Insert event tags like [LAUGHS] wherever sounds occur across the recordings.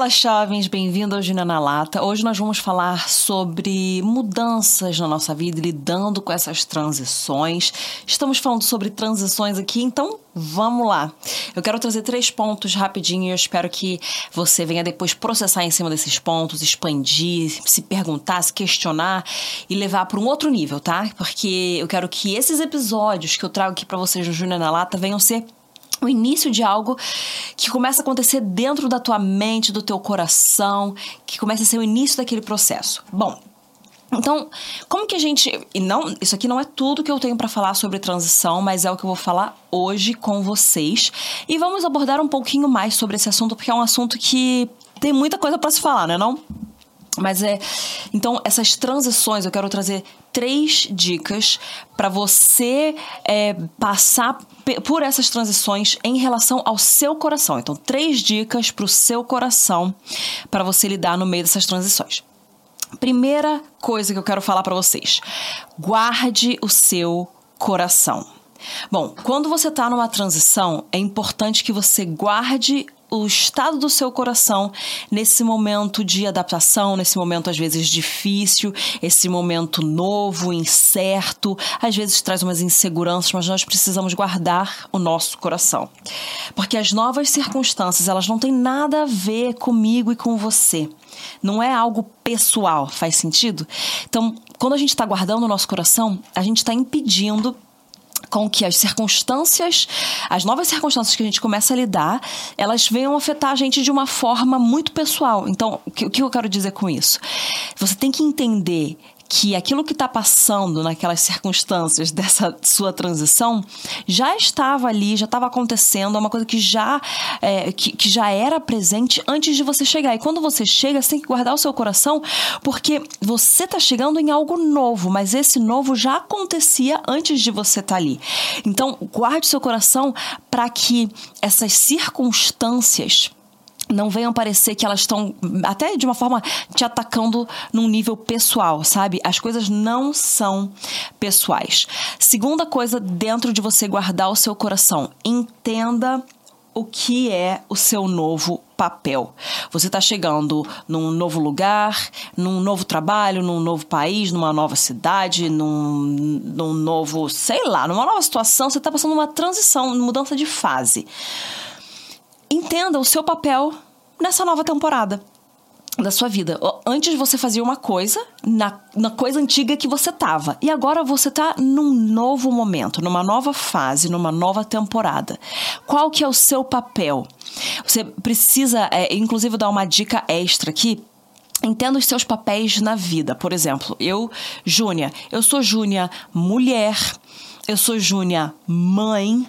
Fala, jovens, bem-vindo ao Gina na Lata. Hoje nós vamos falar sobre mudanças na nossa vida, lidando com essas transições. Estamos falando sobre transições aqui, então vamos lá. Eu quero trazer três pontos rapidinho e eu espero que você venha depois processar em cima desses pontos, expandir, se perguntar, se questionar e levar para um outro nível, tá? Porque eu quero que esses episódios que eu trago aqui para vocês no Júnior na Lata venham ser o início de algo que começa a acontecer dentro da tua mente, do teu coração, que começa a ser o início daquele processo. Bom, então, como que a gente. E não, isso aqui não é tudo que eu tenho para falar sobre transição, mas é o que eu vou falar hoje com vocês. E vamos abordar um pouquinho mais sobre esse assunto, porque é um assunto que tem muita coisa para se falar, né? Não? Mas é. Então, essas transições, eu quero trazer três dicas para você é, passar por essas transições em relação ao seu coração. Então, três dicas para o seu coração para você lidar no meio dessas transições. Primeira coisa que eu quero falar para vocês: guarde o seu coração. Bom, quando você está numa transição, é importante que você guarde o estado do seu coração nesse momento de adaptação, nesse momento às vezes difícil, esse momento novo, incerto, às vezes traz umas inseguranças, mas nós precisamos guardar o nosso coração. Porque as novas circunstâncias, elas não têm nada a ver comigo e com você. Não é algo pessoal, faz sentido? Então, quando a gente está guardando o nosso coração, a gente está impedindo com que as circunstâncias, as novas circunstâncias que a gente começa a lidar, elas venham afetar a gente de uma forma muito pessoal. Então, o que, o que eu quero dizer com isso? Você tem que entender que aquilo que está passando naquelas circunstâncias dessa sua transição já estava ali, já estava acontecendo, é uma coisa que já, é, que, que já era presente antes de você chegar. E quando você chega, você tem que guardar o seu coração, porque você está chegando em algo novo, mas esse novo já acontecia antes de você estar tá ali. Então, guarde seu coração para que essas circunstâncias não venham parecer que elas estão até de uma forma te atacando num nível pessoal, sabe? As coisas não são pessoais. Segunda coisa dentro de você guardar o seu coração, entenda o que é o seu novo papel. Você está chegando num novo lugar, num novo trabalho, num novo país, numa nova cidade, num, num novo, sei lá, numa nova situação. Você está passando uma transição, mudança de fase entenda o seu papel nessa nova temporada da sua vida. Antes você fazia uma coisa na, na coisa antiga que você tava. E agora você tá num novo momento, numa nova fase, numa nova temporada. Qual que é o seu papel? Você precisa, é, inclusive, dar uma dica extra aqui Entenda os seus papéis na vida. Por exemplo, eu, Júnia, eu sou Júnia mulher, eu sou Júnia mãe,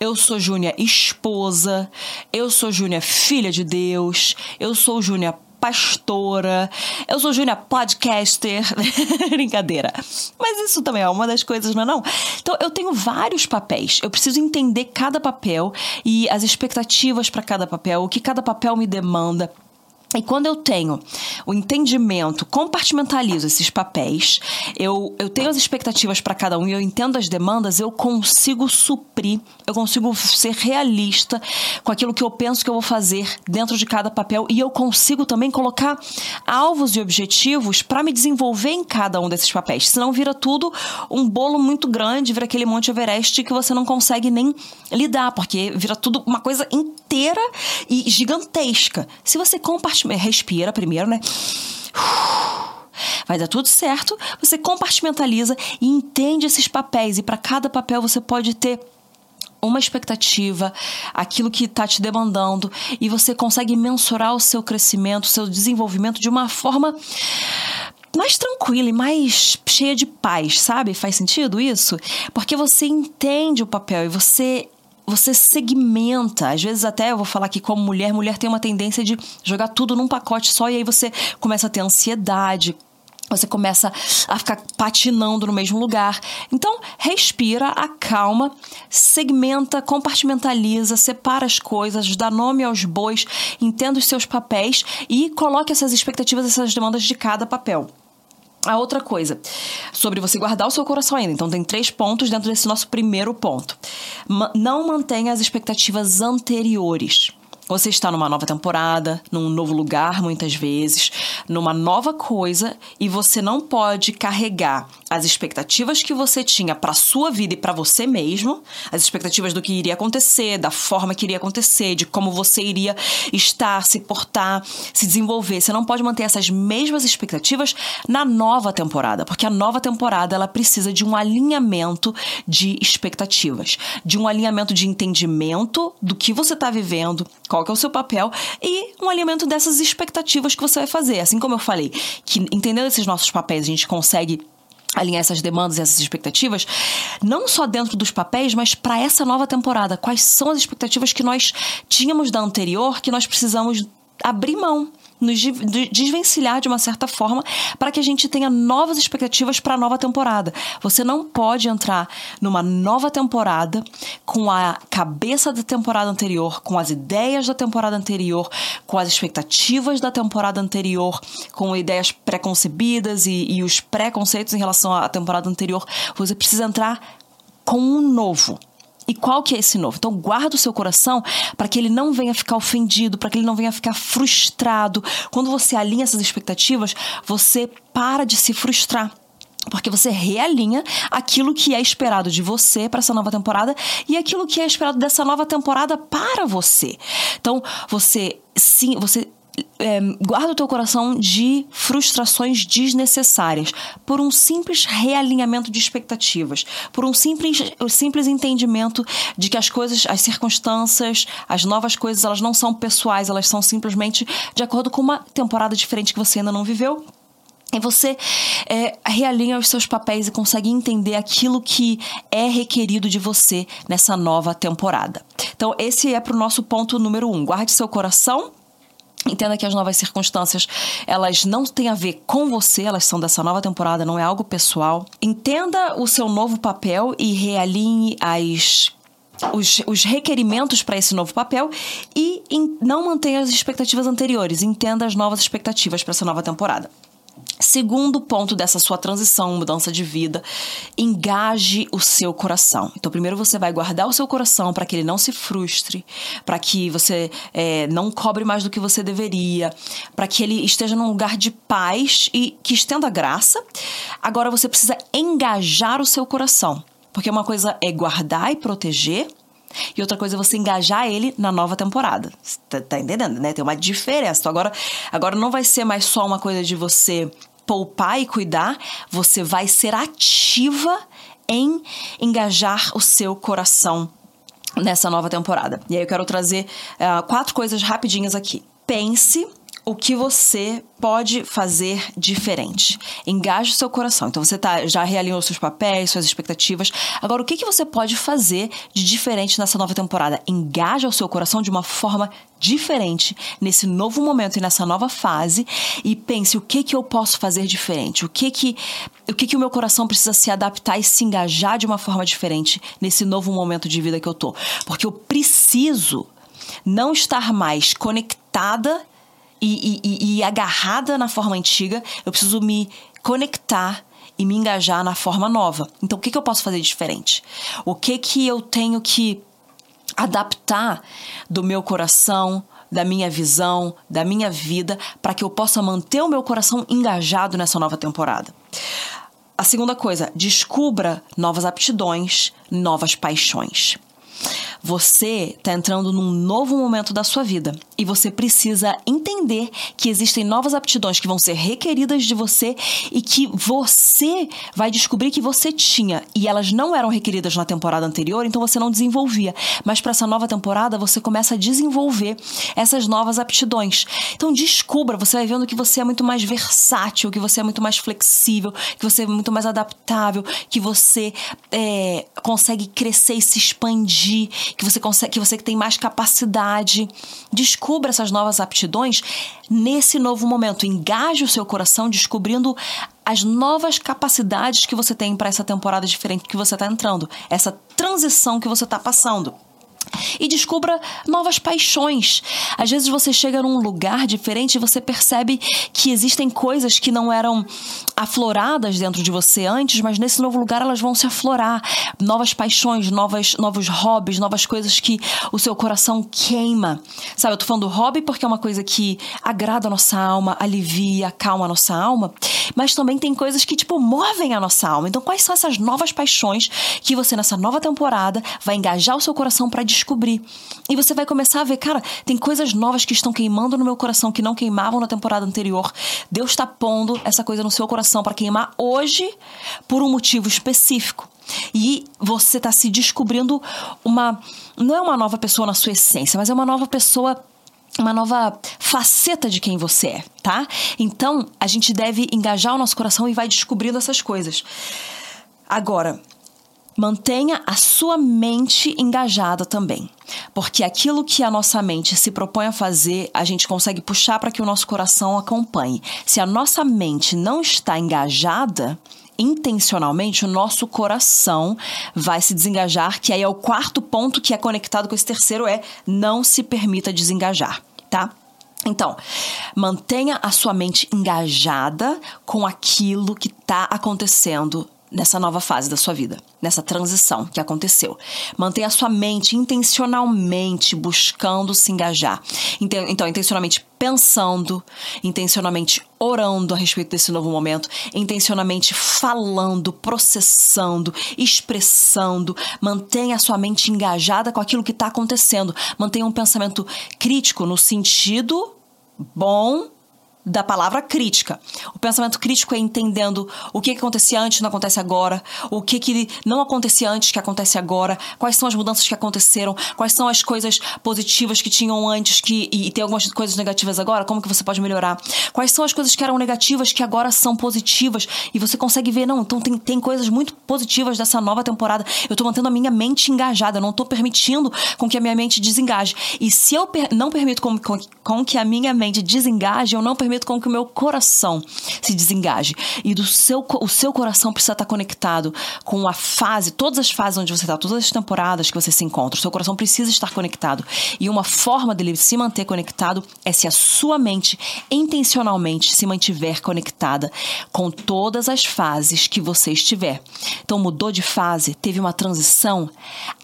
eu sou Júnia esposa, eu sou Júnia filha de Deus, eu sou Júnia pastora, eu sou Júnia podcaster. [LAUGHS] Brincadeira. Mas isso também é uma das coisas, não é não? Então eu tenho vários papéis. Eu preciso entender cada papel e as expectativas para cada papel, o que cada papel me demanda. E quando eu tenho o entendimento, compartimentalizo esses papéis, eu, eu tenho as expectativas para cada um e eu entendo as demandas, eu consigo suprir, eu consigo ser realista com aquilo que eu penso que eu vou fazer dentro de cada papel e eu consigo também colocar alvos e objetivos para me desenvolver em cada um desses papéis. Senão vira tudo um bolo muito grande, vira aquele Monte Everest que você não consegue nem lidar, porque vira tudo uma coisa inteira e gigantesca. Se você compartilhar respira primeiro, né? Vai dar tudo certo. Você compartimentaliza e entende esses papéis. E para cada papel você pode ter uma expectativa, aquilo que está te demandando, e você consegue mensurar o seu crescimento, o seu desenvolvimento de uma forma mais tranquila e mais cheia de paz, sabe? Faz sentido isso? Porque você entende o papel e você você segmenta. Às vezes, até eu vou falar que, como mulher, mulher tem uma tendência de jogar tudo num pacote só e aí você começa a ter ansiedade. Você começa a ficar patinando no mesmo lugar. Então, respira, acalma, segmenta, compartimentaliza, separa as coisas, dá nome aos bois, entenda os seus papéis e coloque essas expectativas, essas demandas de cada papel. A outra coisa, sobre você guardar o seu coração ainda. Então, tem três pontos dentro desse nosso primeiro ponto. não mantenha as expectativas anteriores. Você está numa nova temporada, num novo lugar, muitas vezes, numa nova coisa e você não pode carregar as expectativas que você tinha para sua vida e para você mesmo, as expectativas do que iria acontecer, da forma que iria acontecer, de como você iria estar, se portar, se desenvolver. Você não pode manter essas mesmas expectativas na nova temporada, porque a nova temporada ela precisa de um alinhamento de expectativas, de um alinhamento de entendimento do que você está vivendo, qual que é o seu papel e um alinhamento dessas expectativas que você vai fazer. Assim como eu falei, que entendendo esses nossos papéis, a gente consegue alinhar essas demandas e essas expectativas, não só dentro dos papéis, mas para essa nova temporada. Quais são as expectativas que nós tínhamos da anterior que nós precisamos abrir mão? Nos desvencilhar de uma certa forma para que a gente tenha novas expectativas para a nova temporada. Você não pode entrar numa nova temporada com a cabeça da temporada anterior, com as ideias da temporada anterior, com as expectativas da temporada anterior, com ideias preconcebidas e, e os preconceitos em relação à temporada anterior. Você precisa entrar com um novo. E qual que é esse novo? Então guarda o seu coração para que ele não venha ficar ofendido, para que ele não venha ficar frustrado. Quando você alinha essas expectativas, você para de se frustrar. Porque você realinha aquilo que é esperado de você para essa nova temporada e aquilo que é esperado dessa nova temporada para você. Então, você sim, você é, guarda o teu coração de frustrações desnecessárias por um simples realinhamento de expectativas, por um simples, simples entendimento de que as coisas, as circunstâncias, as novas coisas, elas não são pessoais, elas são simplesmente de acordo com uma temporada diferente que você ainda não viveu e você é, realinha os seus papéis e consegue entender aquilo que é requerido de você nessa nova temporada. Então, esse é para o nosso ponto número um. Guarde seu coração Entenda que as novas circunstâncias, elas não têm a ver com você, elas são dessa nova temporada, não é algo pessoal. Entenda o seu novo papel e realinhe as os, os, requerimentos para esse novo papel e in, não mantenha as expectativas anteriores. Entenda as novas expectativas para essa nova temporada. Segundo ponto dessa sua transição, mudança de vida, engaje o seu coração. Então, primeiro você vai guardar o seu coração para que ele não se frustre, para que você é, não cobre mais do que você deveria, para que ele esteja num lugar de paz e que estenda graça. Agora você precisa engajar o seu coração, porque uma coisa é guardar e proteger, e outra coisa é você engajar ele na nova temporada. Tá, tá entendendo, né? Tem uma diferença. Então agora, agora não vai ser mais só uma coisa de você poupar e cuidar, você vai ser ativa em engajar o seu coração nessa nova temporada. E aí eu quero trazer uh, quatro coisas rapidinhas aqui. Pense o que você pode fazer diferente. Engaje o seu coração. Então você tá, já realinhou seus papéis, suas expectativas. Agora, o que, que você pode fazer de diferente nessa nova temporada? Engaje o seu coração de uma forma diferente nesse novo momento e nessa nova fase e pense o que que eu posso fazer diferente, o que que o que que o meu coração precisa se adaptar e se engajar de uma forma diferente nesse novo momento de vida que eu tô, porque eu preciso não estar mais conectada e, e, e agarrada na forma antiga, eu preciso me conectar e me engajar na forma nova. Então, o que, que eu posso fazer diferente? O que que eu tenho que adaptar do meu coração, da minha visão, da minha vida, para que eu possa manter o meu coração engajado nessa nova temporada? A segunda coisa, descubra novas aptidões, novas paixões. Você está entrando num novo momento da sua vida e você precisa entender que existem novas aptidões que vão ser requeridas de você e que você vai descobrir que você tinha e elas não eram requeridas na temporada anterior, então você não desenvolvia. Mas para essa nova temporada você começa a desenvolver essas novas aptidões. Então descubra, você vai vendo que você é muito mais versátil, que você é muito mais flexível, que você é muito mais adaptável, que você é, consegue crescer e se expandir, que você consegue, que você tem mais capacidade. Descubra essas novas aptidões nesse novo momento. Engaje o seu coração descobrindo as novas capacidades que você tem para essa temporada diferente que você está entrando, essa transição que você está passando. E descubra novas paixões. Às vezes você chega num lugar diferente e você percebe que existem coisas que não eram afloradas dentro de você antes, mas nesse novo lugar elas vão se aflorar. Novas paixões, novas, novos hobbies, novas coisas que o seu coração queima. Sabe, eu tô falando do hobby porque é uma coisa que agrada a nossa alma, alivia, acalma a nossa alma, mas também tem coisas que, tipo, movem a nossa alma. Então, quais são essas novas paixões que você, nessa nova temporada, vai engajar o seu coração para descobrir? E você vai começar a ver, cara, tem coisas novas que estão queimando no meu coração que não queimavam na temporada anterior. Deus está pondo essa coisa no seu coração para queimar hoje por um motivo específico. E você está se descobrindo uma. Não é uma nova pessoa na sua essência, mas é uma nova pessoa uma nova faceta de quem você é, tá? Então, a gente deve engajar o nosso coração e vai descobrindo essas coisas. Agora, mantenha a sua mente engajada também. Porque aquilo que a nossa mente se propõe a fazer, a gente consegue puxar para que o nosso coração acompanhe. Se a nossa mente não está engajada, intencionalmente, o nosso coração vai se desengajar, que aí é o quarto ponto que é conectado com esse terceiro, é não se permita desengajar, tá? Então, mantenha a sua mente engajada com aquilo que está acontecendo nessa nova fase da sua vida, nessa transição que aconteceu. Mantenha a sua mente intencionalmente buscando se engajar. Então, intencionalmente pensando, intencionalmente orando a respeito desse novo momento, intencionalmente falando, processando, expressando. Mantenha a sua mente engajada com aquilo que está acontecendo. Mantenha um pensamento crítico no sentido bom da palavra crítica. O pensamento crítico é entendendo o que, acontecia antes não acontece agora, o que, que não acontecia antes que acontece agora, quais são as mudanças que aconteceram, quais são as coisas positivas que tinham antes que, e, e tem algumas coisas negativas agora, como que você pode melhorar, quais são as coisas que eram negativas que agora são positivas e você consegue ver, não, então tem, tem coisas muito positivas dessa nova temporada. Eu tô mantendo a minha mente engajada, eu não tô permitindo com que a minha mente desengaje. E se eu per não permito com, com, com que a minha mente desengaje, eu não permito permito com que o meu coração se desengaje. E do seu, o seu coração precisa estar conectado com a fase, todas as fases onde você está, todas as temporadas que você se encontra. O seu coração precisa estar conectado. E uma forma dele se manter conectado é se a sua mente intencionalmente se mantiver conectada com todas as fases que você estiver. Então mudou de fase, teve uma transição,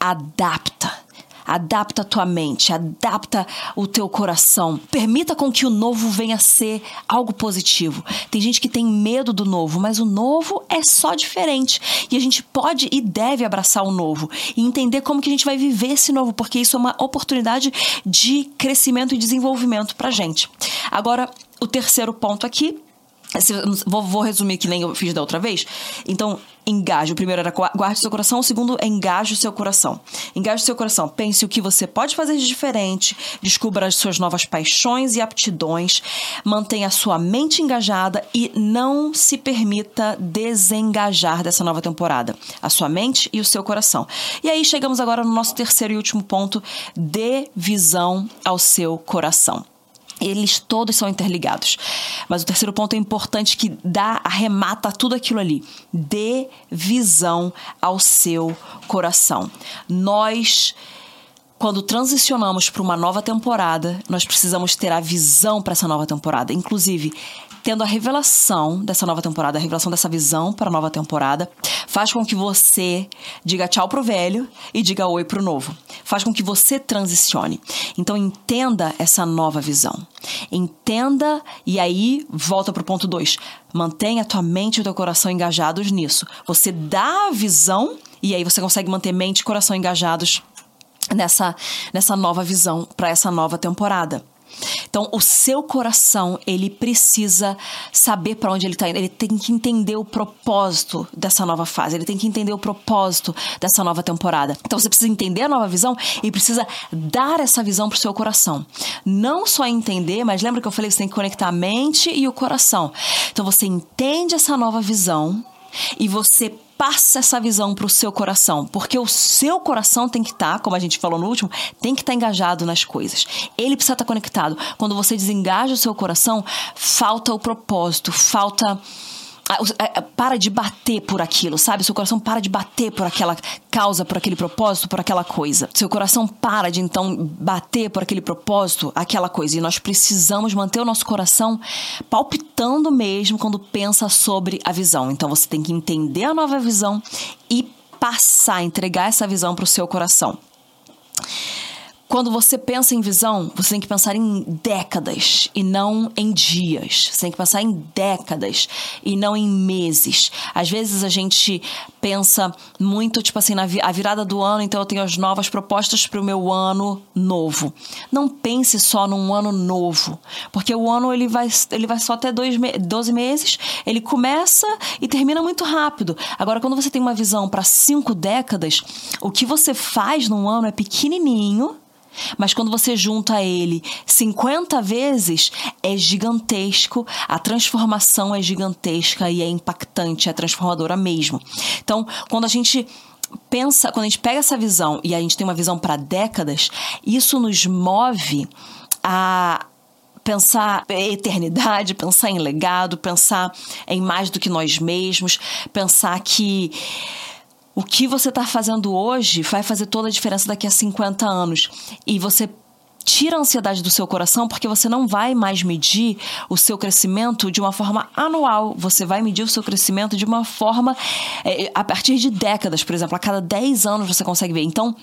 adapta Adapta a tua mente, adapta o teu coração. Permita com que o novo venha a ser algo positivo. Tem gente que tem medo do novo, mas o novo é só diferente. E a gente pode e deve abraçar o novo e entender como que a gente vai viver esse novo, porque isso é uma oportunidade de crescimento e desenvolvimento pra gente. Agora, o terceiro ponto aqui Vou, vou, resumir que nem eu fiz da outra vez. Então, engaje. O primeiro era guarde seu coração, o segundo é engaje o seu coração. Engaje o seu coração. Pense o que você pode fazer de diferente, descubra as suas novas paixões e aptidões, mantenha a sua mente engajada e não se permita desengajar dessa nova temporada. A sua mente e o seu coração. E aí chegamos agora no nosso terceiro e último ponto: dê visão ao seu coração. Eles todos são interligados. Mas o terceiro ponto é importante que dá, arremata tudo aquilo ali. Dê visão ao seu coração. Nós quando transicionamos para uma nova temporada, nós precisamos ter a visão para essa nova temporada. Inclusive, tendo a revelação dessa nova temporada, a revelação dessa visão para a nova temporada, faz com que você diga tchau pro velho e diga oi pro novo. Faz com que você transicione. Então entenda essa nova visão. Entenda e aí volta pro ponto 2. Mantenha a tua mente e o teu coração engajados nisso. Você dá a visão e aí você consegue manter mente e coração engajados nessa, nessa nova visão para essa nova temporada. Então, o seu coração, ele precisa saber para onde ele está indo. Ele tem que entender o propósito dessa nova fase. Ele tem que entender o propósito dessa nova temporada. Então, você precisa entender a nova visão e precisa dar essa visão pro seu coração. Não só entender, mas lembra que eu falei que você tem que conectar a mente e o coração. Então, você entende essa nova visão e você passa essa visão para o seu coração, porque o seu coração tem que estar, tá, como a gente falou no último, tem que estar tá engajado nas coisas. Ele precisa estar tá conectado. Quando você desengaja o seu coração, falta o propósito, falta para de bater por aquilo, sabe? Seu coração para de bater por aquela causa, por aquele propósito, por aquela coisa. Seu coração para de então bater por aquele propósito, aquela coisa. E nós precisamos manter o nosso coração palpitando mesmo quando pensa sobre a visão. Então você tem que entender a nova visão e passar, entregar essa visão para o seu coração. Quando você pensa em visão, você tem que pensar em décadas e não em dias. Você tem que pensar em décadas e não em meses. Às vezes a gente pensa muito, tipo assim, na a virada do ano, então eu tenho as novas propostas para o meu ano novo. Não pense só num ano novo, porque o ano ele vai, ele vai só até dois, 12 meses, ele começa e termina muito rápido. Agora, quando você tem uma visão para cinco décadas, o que você faz num ano é pequenininho mas quando você junta ele 50 vezes, é gigantesco, a transformação é gigantesca e é impactante, é transformadora mesmo. Então, quando a gente pensa, quando a gente pega essa visão e a gente tem uma visão para décadas, isso nos move a pensar eternidade, pensar em legado, pensar em mais do que nós mesmos, pensar que o que você está fazendo hoje vai fazer toda a diferença daqui a 50 anos. E você tira a ansiedade do seu coração porque você não vai mais medir o seu crescimento de uma forma anual. Você vai medir o seu crescimento de uma forma é, a partir de décadas, por exemplo. A cada 10 anos você consegue ver. Então,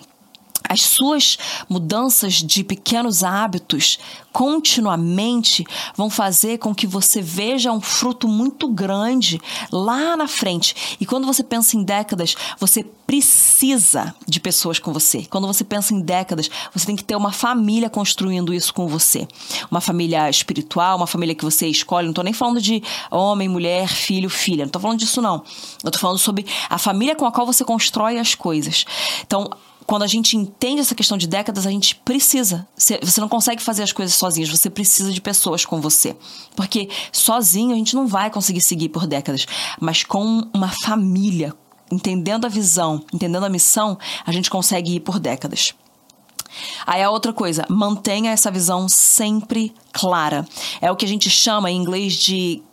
as suas mudanças de pequenos hábitos continuamente vão fazer com que você veja um fruto muito grande lá na frente. E quando você pensa em décadas, você precisa de pessoas com você. Quando você pensa em décadas, você tem que ter uma família construindo isso com você. Uma família espiritual, uma família que você escolhe. Não estou nem falando de homem, mulher, filho, filha. Não estou falando disso, não. Eu estou falando sobre a família com a qual você constrói as coisas. Então, quando a gente entende essa questão de décadas, a gente precisa. Você não consegue fazer as coisas sozinhos, você precisa de pessoas com você. Porque sozinho a gente não vai conseguir seguir por décadas. Mas com uma família, entendendo a visão, entendendo a missão, a gente consegue ir por décadas. Aí a outra coisa, mantenha essa visão sempre clara. É o que a gente chama em inglês de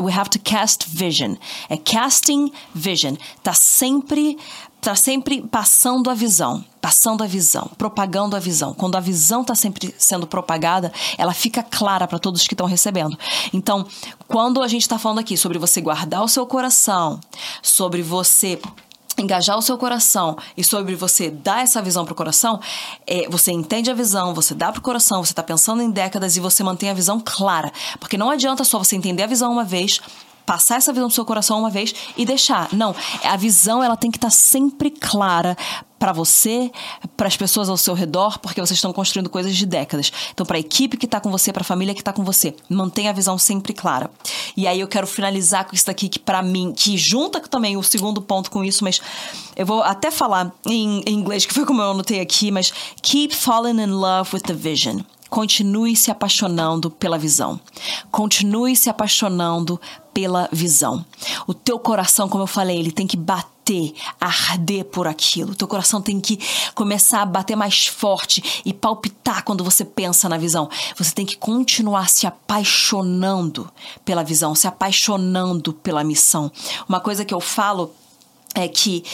we have to cast vision. É casting vision. Tá sempre tá sempre passando a visão, passando a visão, propagando a visão. Quando a visão está sempre sendo propagada, ela fica clara para todos que estão recebendo. Então, quando a gente está falando aqui sobre você guardar o seu coração, sobre você engajar o seu coração e sobre você dar essa visão para o coração, é, você entende a visão, você dá para o coração, você está pensando em décadas e você mantém a visão clara. Porque não adianta só você entender a visão uma vez, passar essa visão do seu coração uma vez e deixar. Não, a visão ela tem que estar tá sempre clara para você, para as pessoas ao seu redor, porque vocês estão construindo coisas de décadas. Então, para a equipe que está com você, para a família que está com você, mantenha a visão sempre clara. E aí eu quero finalizar com isso daqui que para mim, que junta também o segundo ponto com isso, mas eu vou até falar em, em inglês, que foi como eu anotei aqui, mas keep falling in love with the vision. Continue se apaixonando pela visão. Continue se apaixonando pela visão. O teu coração, como eu falei, ele tem que bater, arder por aquilo. O teu coração tem que começar a bater mais forte e palpitar quando você pensa na visão. Você tem que continuar se apaixonando pela visão, se apaixonando pela missão. Uma coisa que eu falo é que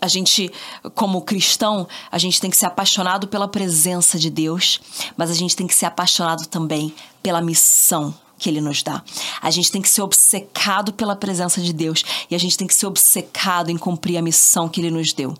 a gente, como cristão, a gente tem que ser apaixonado pela presença de Deus, mas a gente tem que ser apaixonado também pela missão que ele nos dá. A gente tem que ser obcecado pela presença de Deus e a gente tem que ser obcecado em cumprir a missão que ele nos deu.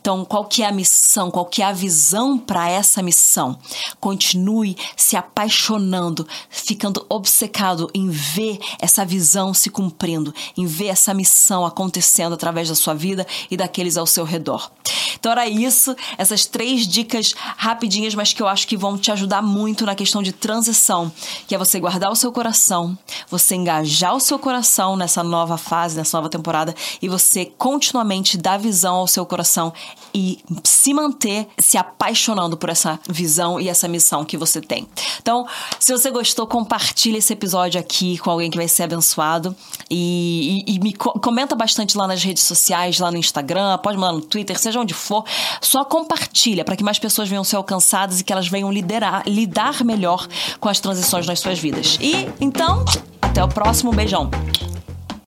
Então, qual que é a missão? Qual que é a visão para essa missão? Continue se apaixonando, ficando obcecado em ver essa visão se cumprindo, em ver essa missão acontecendo através da sua vida e daqueles ao seu redor. Então era isso, essas três dicas rapidinhas, mas que eu acho que vão te ajudar muito na questão de transição, que é você guardar o seu coração, você engajar o seu coração nessa nova fase, nessa nova temporada e você continuamente dar visão ao seu coração e se manter se apaixonando por essa visão e essa missão que você tem. Então, se você gostou, compartilhe esse episódio aqui com alguém que vai ser abençoado e, e, e me co comenta bastante lá nas redes sociais, lá no Instagram, pode mandar no Twitter, seja onde for, só compartilha para que mais pessoas venham ser alcançadas e que elas venham liderar, lidar melhor com as transições nas suas vidas. E então, até o próximo beijão.